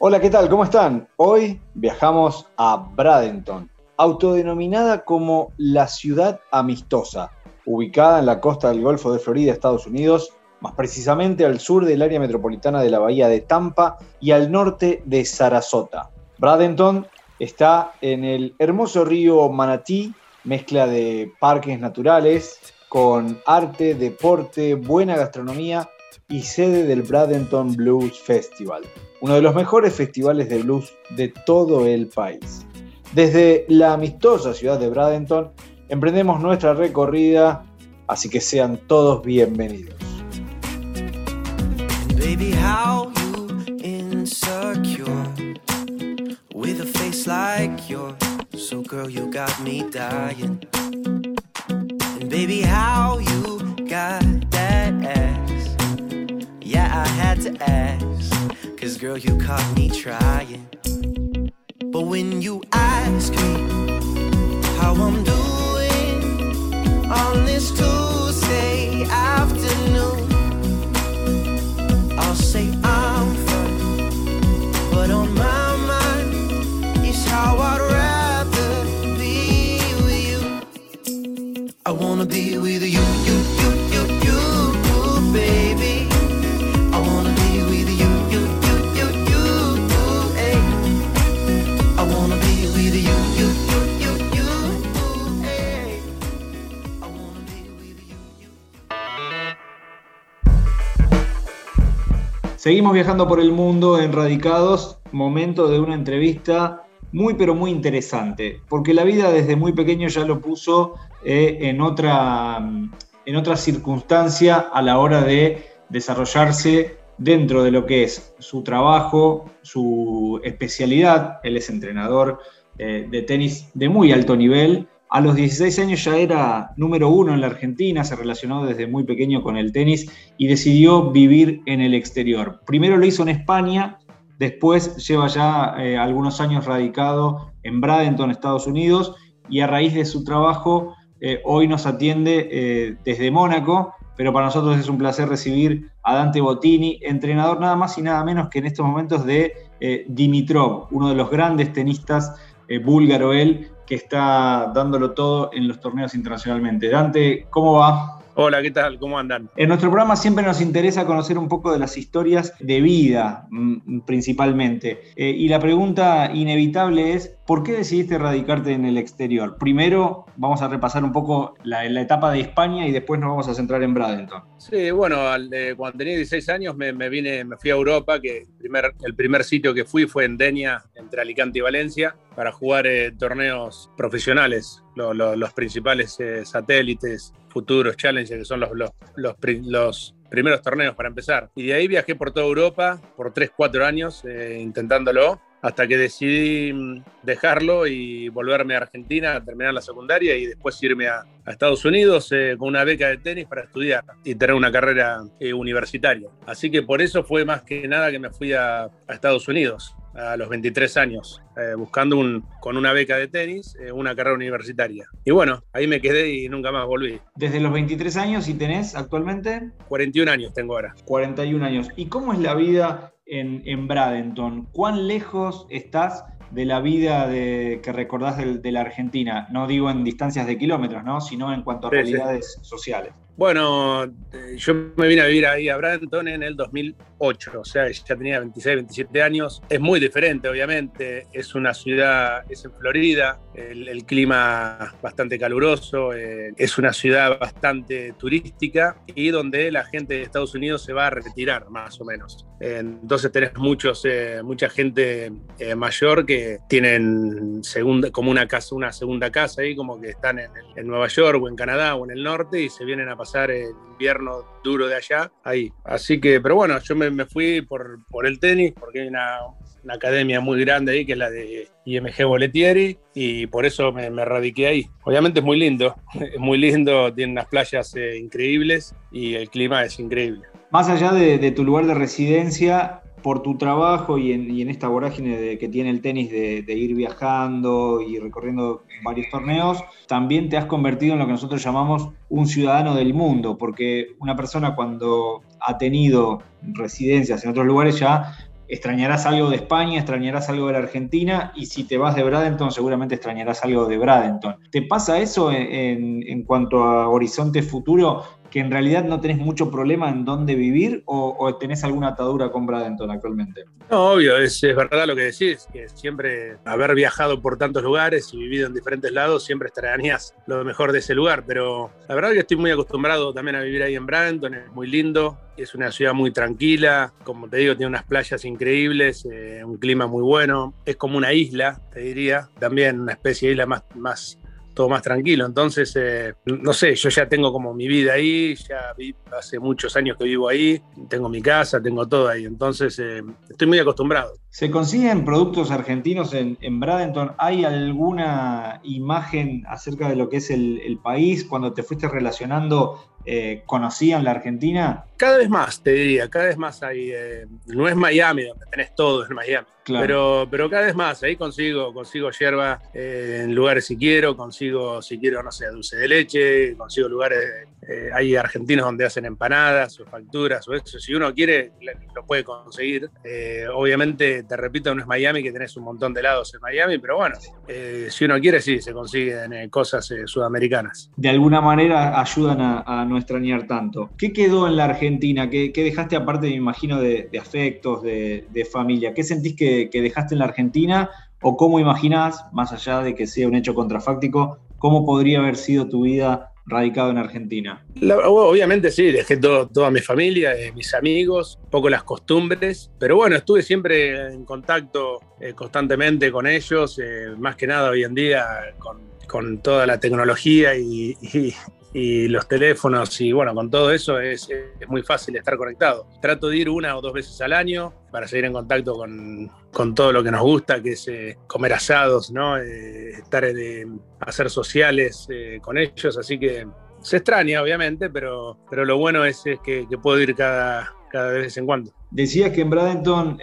Hola, ¿qué tal? ¿Cómo están? Hoy viajamos a Bradenton, autodenominada como la ciudad amistosa, ubicada en la costa del Golfo de Florida, Estados Unidos, más precisamente al sur del área metropolitana de la bahía de Tampa y al norte de Sarasota. Bradenton está en el hermoso río Manatí, mezcla de parques naturales con arte, deporte, buena gastronomía y sede del Bradenton Blues Festival, uno de los mejores festivales de blues de todo el país. Desde la amistosa ciudad de Bradenton emprendemos nuestra recorrida, así que sean todos bienvenidos. Baby, how you insecure with a face like yours. So girl, you got me dying. And baby, how you got that ass. Yeah, I had to ask. Cause girl, you caught me trying. But when you ask me how I'm doing on this Tuesday Seguimos viajando por el mundo en Radicados, momento de una entrevista muy pero muy interesante, porque la vida desde muy pequeño ya lo puso eh, en, otra, en circunstancia a la hora de desarrollarse dentro de lo que es su trabajo, su especialidad. Él es entrenador eh, de tenis de muy alto nivel a los 16 años ya era número uno en la Argentina, se relacionó desde muy pequeño con el tenis y decidió vivir en el exterior. Primero lo hizo en España, después lleva ya eh, algunos años radicado en Bradenton, Estados Unidos, y a raíz de su trabajo eh, hoy nos atiende eh, desde Mónaco, pero para nosotros es un placer recibir a Dante Bottini, entrenador nada más y nada menos que en estos momentos de Dimitrov, uno de los grandes tenistas búlgaro él, que está dándolo todo en los torneos internacionalmente. Dante, ¿cómo va? Hola, ¿qué tal? ¿Cómo andan? En nuestro programa siempre nos interesa conocer un poco de las historias de vida, mm, principalmente. Eh, y la pregunta inevitable es, ¿por qué decidiste radicarte en el exterior? Primero vamos a repasar un poco la, etapa de España y después nos vamos a centrar en Bradenton. Sí, bueno, cuando tenía 16 años me, vine, me fui a Europa, que el primer, el primer sitio que fui fue en Denia, entre Alicante y Valencia, para jugar eh, torneos profesionales, los principales eh, satélites futuros Challenger, que son los, los, los, primeros torneos para empezar. Y de ahí viajé por toda Europa por 3, 4 años eh, intentándolo, hasta que decidí mm, dejarlo y volverme a Argentina a terminar la secundaria y después irme a, Estados Unidos eh, con una beca de tenis para estudiar y tener una carrera eh, universitaria. Así que por eso fue más que nada que me fui a, a Estados Unidos a los 23 años, eh, buscando un, con una beca de tenis eh, una carrera universitaria. Y bueno, ahí me quedé y nunca más volví. ¿Desde los 23 años y tenés actualmente? 41 años tengo ahora. 41 años. ¿Y cómo es la vida en, en Bradenton? ¿Cuán lejos estás de la vida de, que recordás de, la Argentina? No digo en distancias de kilómetros, ¿no? sino en cuanto a realidades sociales. Bueno, eh, yo me vine a vivir ahí a Bradenton en el 2008, o sea, ya tenía 26, 27 años. Es muy diferente, obviamente. Es una ciudad, es en Florida, el, clima bastante caluroso, eh, es una ciudad bastante turística y donde la gente de Estados Unidos se va a retirar, más o menos. entonces tenés muchos, eh, mucha gente mayor que tienen segunda, como una casa, una segunda casa ahí, como que están en, en Nueva York o en Canadá o en el norte y se vienen a pasar el invierno duro de allá ahí. Así que, pero bueno, yo me, fui por, por, el tenis, porque hay una, academia muy grande ahí, que es la de IMG Boletieri, y por eso me, me radiqué ahí. Obviamente es muy lindo, es muy lindo, tiene unas playas eh, increíbles y el clima es increíble. Más allá de, de tu lugar de residencia, por tu trabajo y en, esta vorágine que tiene el tenis de, ir viajando y recorriendo varios torneos, también te has convertido en lo que nosotros llamamos un ciudadano del mundo, porque una persona cuando ha tenido residencias en otros lugares ya extrañarás algo de España, extrañarás algo de la Argentina, y si te vas de Bradenton, seguramente extrañarás algo de Bradenton. ¿Te pasa eso en, en cuanto a horizonte futuro? Que en realidad no tenés mucho problema en dónde vivir o, tenés alguna atadura con Bradenton actualmente? No, obvio, es, verdad lo que decís, que siempre haber viajado por tantos lugares y vivido en diferentes lados, siempre extrañarías lo mejor de ese lugar, pero la verdad que estoy muy acostumbrado también a vivir ahí en Bradenton, es muy lindo, es una ciudad muy tranquila, como te digo, tiene unas playas increíbles, eh, un clima muy bueno, es como una isla, te diría, también una especie de isla más todo más tranquilo. Entonces, eh, no sé, yo ya tengo como mi vida ahí, ya hace muchos años que vivo ahí, tengo mi casa, tengo todo ahí. Entonces, eh, estoy muy acostumbrado. ¿Se consiguen productos argentinos en, en Bradenton? ¿Hay alguna imagen acerca de lo que es el, el país cuando te fuiste relacionando eh, conocían la Argentina? Cada vez más, te diría, cada vez más hay. Eh, no es Miami, donde tenés todo, es Miami. Pero, pero cada vez más, ahí consigo, consigo hierba eh, en lugares si quiero, consigo, si quiero, no sé, dulce de leche, consigo lugares, hay argentinos donde hacen empanadas o facturas o eso, si uno quiere, lo puede conseguir. obviamente, te repito, no es Miami, que tenés un montón de helados en Miami, pero bueno, si uno quiere, sí, se consiguen cosas sudamericanas. De alguna manera ayudan a, a extrañar tanto. ¿Qué quedó en la Argentina? ¿Qué, dejaste aparte, me imagino, de, afectos, de, familia? ¿Qué sentís que, dejaste en la Argentina? ¿O cómo imaginás, más allá de que sea un hecho contrafáctico, cómo podría haber sido tu vida radicado en Argentina? obviamente sí, dejé toda mi familia, eh, mis amigos, un poco las costumbres, pero bueno, estuve siempre en contacto eh, constantemente con ellos, eh, más que nada hoy en día con, toda la tecnología y los teléfonos y bueno, con todo eso es, es, muy fácil estar conectado. Trato de ir una o dos veces al año para seguir en contacto con, con todo lo que nos gusta, que es eh, comer asados, ¿no? Eh, estar en, hacer sociales eh, con ellos, así que se extraña obviamente, pero, pero lo bueno es, que, que, puedo ir cada, cada vez en cuando. Decías que en Bradenton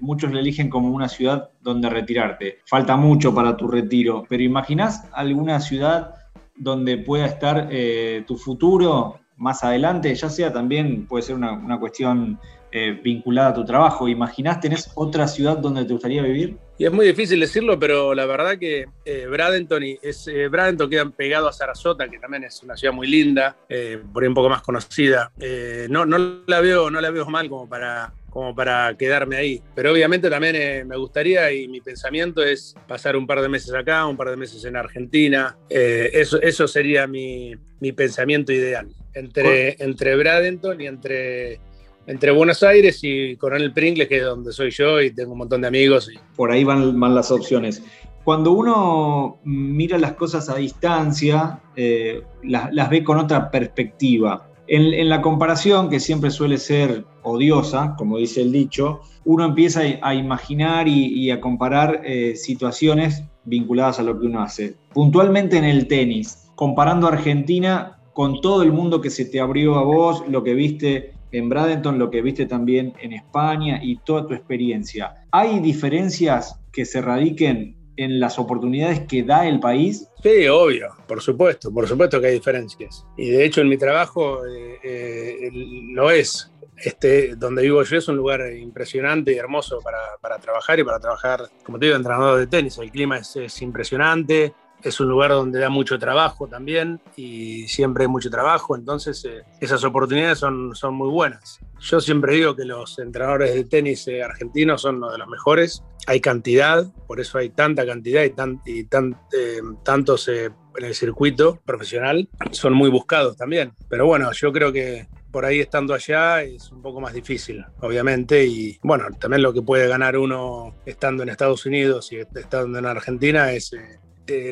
muchos le eligen como una ciudad donde retirarte. Falta mucho para tu retiro, pero ¿imaginás alguna ciudad donde pueda estar eh, tu futuro más adelante, ya sea también, puede ser una, cuestión eh, vinculada a tu trabajo. ¿Imaginás, tenés otra ciudad donde te gustaría vivir? Y es muy difícil decirlo, pero la verdad que eh, Bradenton, y es, Bradenton queda pegado a Sarasota, que también es una ciudad muy linda, por ahí un poco más conocida. no, no, la veo, no la veo mal como para como para quedarme ahí. Pero obviamente también eh, me gustaría y mi pensamiento es pasar un par de meses acá, un par de meses en Argentina. Eh, eso, eso sería mi, mi, pensamiento ideal. Entre, entre Bradenton y entre, entre Buenos Aires y Coronel Pringles, que es donde soy yo y tengo un montón de amigos. Por ahí van, van las opciones cuando uno mira las cosas a distancia, eh, las, las, ve con otra perspectiva. En, la comparación, que siempre suele ser odiosa, como dice el dicho, uno empieza a imaginar y, a comparar eh, situaciones vinculadas a lo que uno hace. Puntualmente en el tenis, comparando Argentina con todo el mundo que se te abrió a vos, lo que viste en Bradenton, lo que viste también en España y toda tu experiencia. ¿Hay diferencias que se radiquen en las oportunidades que da el país? Sí, obvio, por supuesto, por supuesto que hay diferencias. Y de hecho en mi trabajo eh, eh, lo es. Este, donde vivo yo es un lugar impresionante y hermoso para, para trabajar y para trabajar, como te digo, entrenador de tenis. El clima es, es impresionante, es un lugar donde da mucho trabajo también y siempre hay mucho trabajo, entonces eh, esas oportunidades son, son muy buenas. Yo siempre digo que los entrenadores de tenis eh, argentinos son uno de los mejores, hay cantidad, por eso hay tanta cantidad y, tan, y tan, eh, tantos en el circuito profesional, son muy buscados también, pero bueno, yo creo que por ahí estando allá es un poco más difícil, obviamente, y bueno, también lo que puede ganar uno estando en Estados Unidos y estando en Argentina es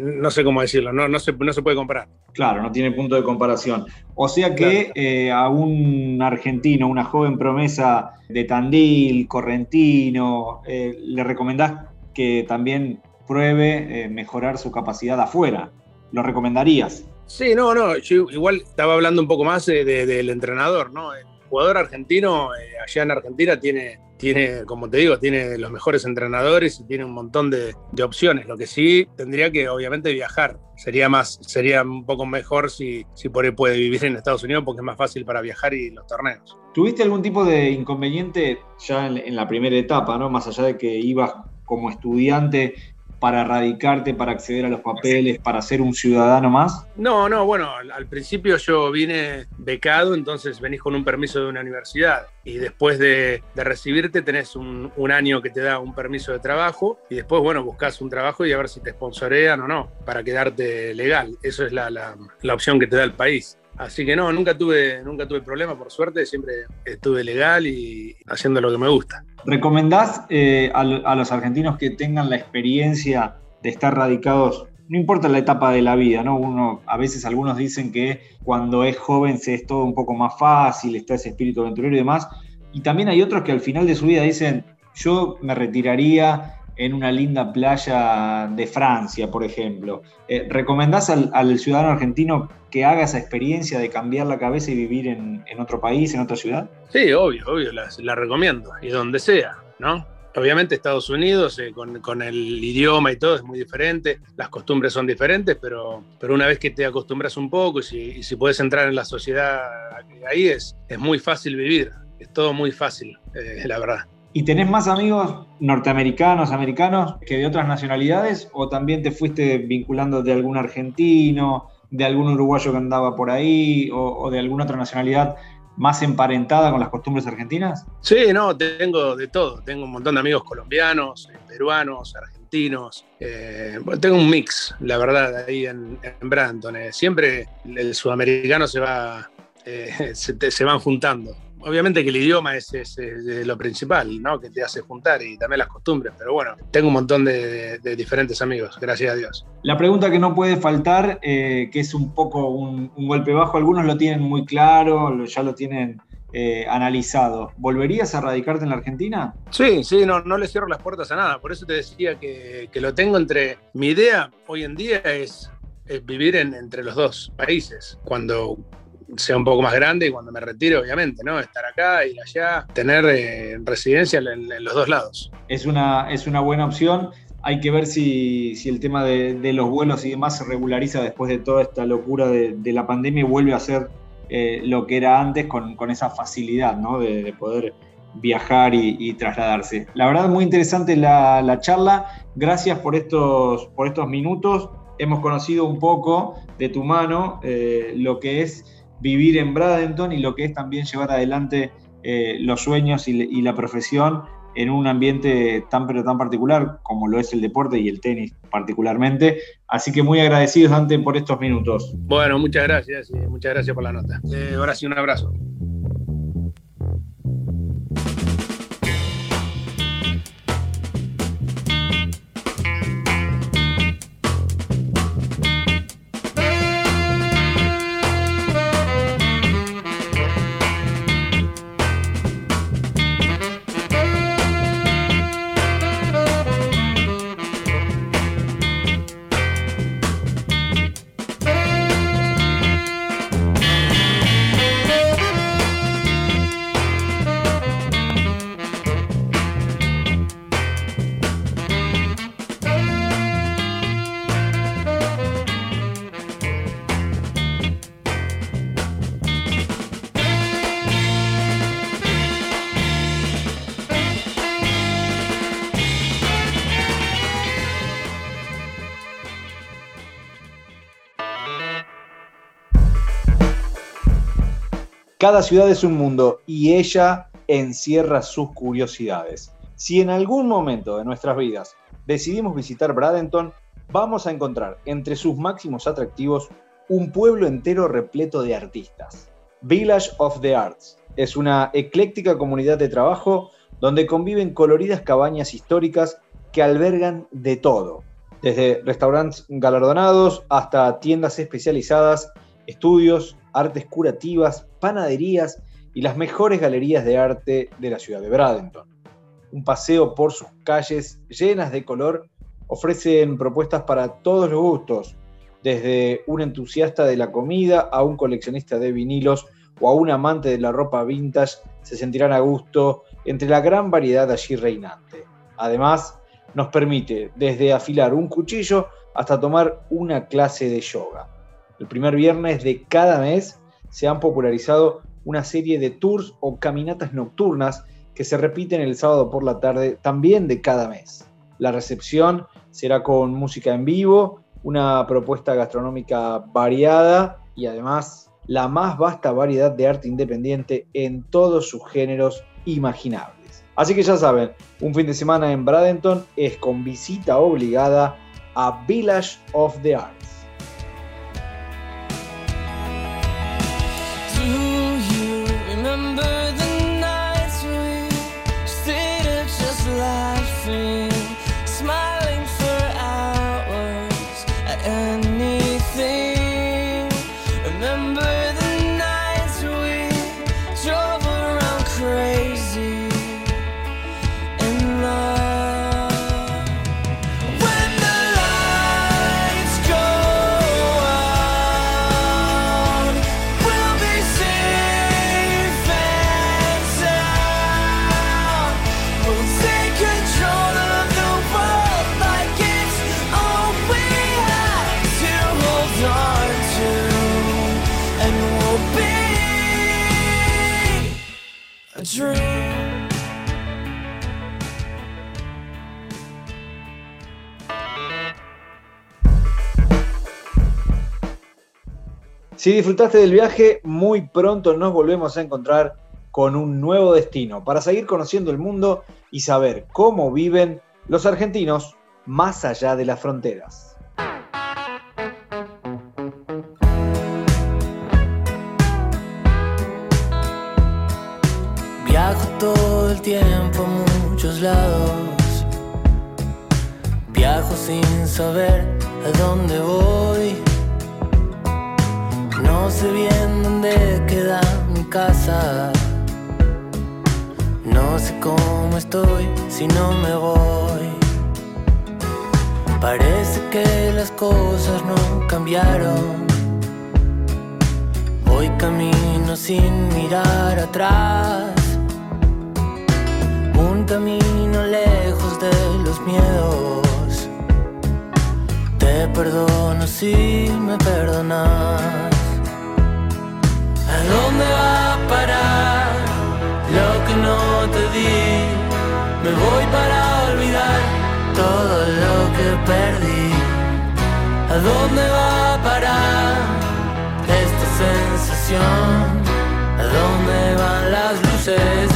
no sé cómo decirlo, no, no, se, no se puede comparar. Claro, no tiene punto de comparación. O sea que eh, a un argentino, una joven promesa de Tandil, correntino, eh, le recomendás que también pruebe mejorar su capacidad afuera. ¿Lo recomendarías? Sí, no, no, yo igual estaba hablando un poco más del entrenador, ¿no? Jugador argentino, eh, allá en Argentina, tiene, tiene, como te digo, tiene los mejores entrenadores y tiene un montón de, opciones. Lo que sí tendría que, obviamente, viajar. Sería más, sería un poco mejor si, si por ahí puede vivir en Estados Unidos porque es más fácil para viajar y los torneos. ¿Tuviste algún tipo de inconveniente ya en, en la primera etapa, ¿no? Más allá de que ibas como estudiante para radicarte, para acceder a los papeles, para ser un ciudadano más? No, no, bueno, al, principio yo vine becado, entonces venís con un permiso de una universidad y después de, recibirte tenés un, año que te da un permiso de trabajo y después, bueno, buscas un trabajo y a ver si te sponsorean o no para quedarte legal. Eso es la, la opción que te da el país. Así que no, nunca tuve, nunca tuve problema, por suerte, siempre estuve legal y haciendo lo que me gusta. ¿Recomendás eh, a, los argentinos que tengan la experiencia de estar radicados, no importa la etapa de la vida, ¿no? A veces algunos dicen que cuando es joven se es todo un poco más fácil, está ese espíritu aventurero y demás, y también hay otros que al final de su vida dicen, yo me retiraría en una linda playa de Francia, por ejemplo. Eh, ¿Recomendás al, ciudadano argentino que haga esa experiencia de cambiar la cabeza y vivir en, otro país, en otra ciudad? Sí, obvio, obvio, la, recomiendo, y donde sea, ¿no? Obviamente Estados Unidos, eh, con, el idioma y todo, es muy diferente, las costumbres son diferentes, pero, pero una vez que te acostumbras un poco y si, puedes entrar en la sociedad ahí, es, es muy fácil vivir, es todo muy fácil, eh, la verdad. ¿Y tenés más amigos norteamericanos, americanos, que de otras nacionalidades? ¿O también te fuiste vinculando de algún argentino, de algún uruguayo que andaba por ahí, o, de alguna otra nacionalidad más emparentada con las costumbres argentinas? Sí, no, tengo de todo. Tengo un montón de amigos colombianos, eh, peruanos, argentinos. Eh, tengo un mix, la verdad, ahí en, Branton. Eh. siempre el sudamericano se va, se van juntando obviamente que el idioma es, lo principal, ¿no? Que te hace juntar y también las costumbres, pero bueno, tengo un montón de, diferentes amigos, gracias a Dios. La pregunta que no puede faltar, eh, que es un poco un, golpe bajo, algunos lo tienen muy claro, ya lo tienen eh, analizado. ¿Volverías a radicarte en la Argentina? Sí, sí, no, no le cierro las puertas a nada, por eso te decía que, lo tengo entre... Mi idea hoy en día es, vivir entre los dos países. Cuando sea un poco más grande y cuando me retire, obviamente, ¿no? Estar acá, ir allá, tener eh, residencia en, los dos lados. Es una, es una buena opción. Hay que ver si, el tema de, los vuelos y demás se regulariza después de toda esta locura de, la pandemia y vuelve a ser eh, lo que era antes con, esa facilidad, ¿no? De, poder viajar y, trasladarse. La verdad, muy interesante la, charla. Gracias por estos, por estos minutos. Hemos conocido un poco de tu mano eh, lo que es vivir en Bradenton y lo que es también llevar adelante eh, los sueños y, la profesión en un ambiente tan pero tan particular como lo es el deporte y el tenis particularmente. Así que muy agradecidos, Dante, por estos minutos. Bueno, muchas gracias y muchas gracias por la nota. Eh, ahora sí, un abrazo. Cada ciudad es un mundo y ella encierra sus curiosidades. Si en algún momento de nuestras vidas decidimos visitar Bradenton, vamos a encontrar entre sus máximos atractivos un pueblo entero repleto de artistas. Village of the Arts es una ecléctica comunidad de trabajo donde conviven coloridas cabañas históricas que albergan de todo, desde restaurantes galardonados hasta tiendas especializadas, estudios, artes curativas, panaderías y las mejores galerías de arte de la ciudad de Bradenton. Un paseo por sus calles llenas de color ofrecen propuestas para todos los gustos, desde un entusiasta de la comida a un coleccionista de vinilos o a un amante de la ropa vintage se sentirán a gusto entre la gran variedad allí reinante. Además, nos permite desde afilar un cuchillo hasta tomar una clase de yoga. El primer viernes de cada mes se han popularizado una serie de tours o caminatas nocturnas que se repiten el sábado por la tarde también de cada mes. La recepción será con música en vivo, una propuesta gastronómica variada y además la más vasta variedad de arte independiente en todos sus géneros imaginables. Así que ya saben, un fin de semana en Bradenton es con visita obligada a Village of the Arts. and Si disfrutaste del viaje, muy pronto nos volvemos a encontrar con un nuevo destino para seguir conociendo el mundo y saber cómo viven los argentinos más allá de las fronteras. Viajo todo el tiempo a muchos lados. Viajo sin saber a dónde voy. No sé bien dónde queda mi casa. No sé cómo estoy si no me voy. Parece que las cosas no cambiaron. Voy camino sin mirar atrás. Un camino lejos de los miedos. Te perdono si me perdonas. ¿A dónde va a parar lo que no te di? Me voy para olvidar todo lo que perdí. ¿A dónde va a parar esta sensación? ¿A dónde van las luces?